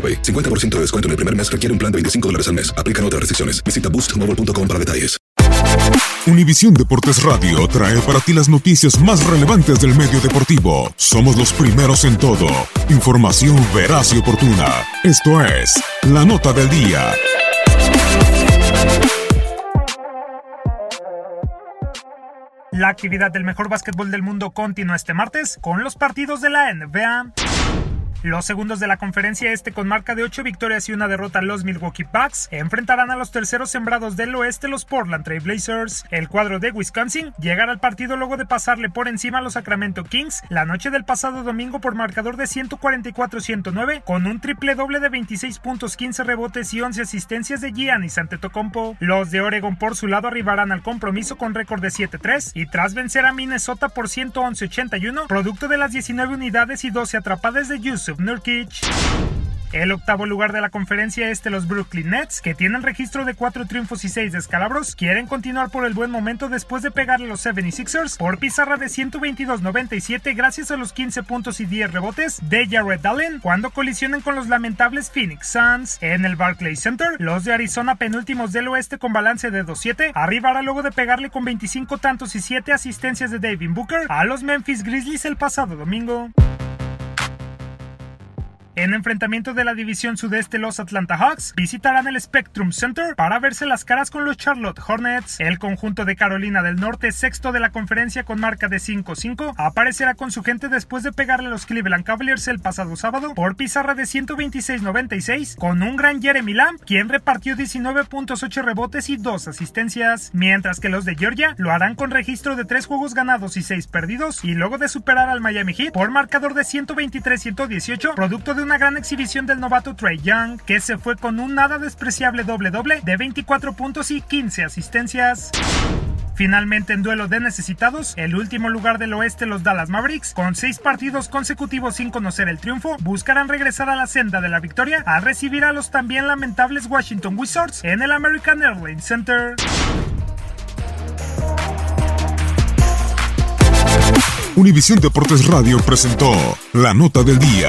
AroPay. 50% de descuento en el primer mes requiere un plan de 25 dólares al mes. Aplican otras restricciones. Visita boostmobile.com para detalles. Univisión Deportes Radio trae para ti las noticias más relevantes del medio deportivo. Somos los primeros en todo. Información veraz y oportuna. Esto es La Nota del Día. La actividad del mejor básquetbol del mundo continúa este martes con los partidos de la NBA. Los segundos de la conferencia este con marca de 8 victorias y una derrota los Milwaukee Bucks enfrentarán a los terceros sembrados del oeste los Portland Trail Blazers. El cuadro de Wisconsin llegará al partido luego de pasarle por encima a los Sacramento Kings la noche del pasado domingo por marcador de 144-109 con un triple doble de 26 puntos, 15 rebotes y 11 asistencias de Giannis Antetokounmpo. Los de Oregon por su lado arribarán al compromiso con récord de 7-3 y tras vencer a Minnesota por 111-81 producto de las 19 unidades y 12 atrapadas de Nurkic. El octavo lugar de la conferencia este, los Brooklyn Nets, que tienen registro de 4 triunfos y 6 descalabros, quieren continuar por el buen momento después de pegarle los 76ers por pizarra de 122-97 gracias a los 15 puntos y 10 rebotes de Jared Allen cuando colisionen con los lamentables Phoenix Suns. En el Barclays Center, los de Arizona penúltimos del oeste con balance de 2-7 arribará luego de pegarle con 25 tantos y 7 asistencias de David Booker a los Memphis Grizzlies el pasado domingo. En enfrentamiento de la división sudeste, los Atlanta Hawks visitarán el Spectrum Center para verse las caras con los Charlotte Hornets. El conjunto de Carolina del Norte, sexto de la conferencia con marca de 5-5, aparecerá con su gente después de pegarle a los Cleveland Cavaliers el pasado sábado por pizarra de 126-96 con un gran Jeremy Lamb, quien repartió 19.8 rebotes y 2 asistencias, mientras que los de Georgia lo harán con registro de 3 juegos ganados y 6 perdidos y luego de superar al Miami Heat por marcador de 123-118, producto de una gran exhibición del novato Trey Young, que se fue con un nada despreciable doble-doble de 24 puntos y 15 asistencias. Finalmente, en duelo de necesitados, el último lugar del oeste, los Dallas Mavericks, con seis partidos consecutivos sin conocer el triunfo, buscarán regresar a la senda de la victoria al recibir a los también lamentables Washington Wizards en el American Airlines Center. Univisión Deportes Radio presentó La Nota del Día.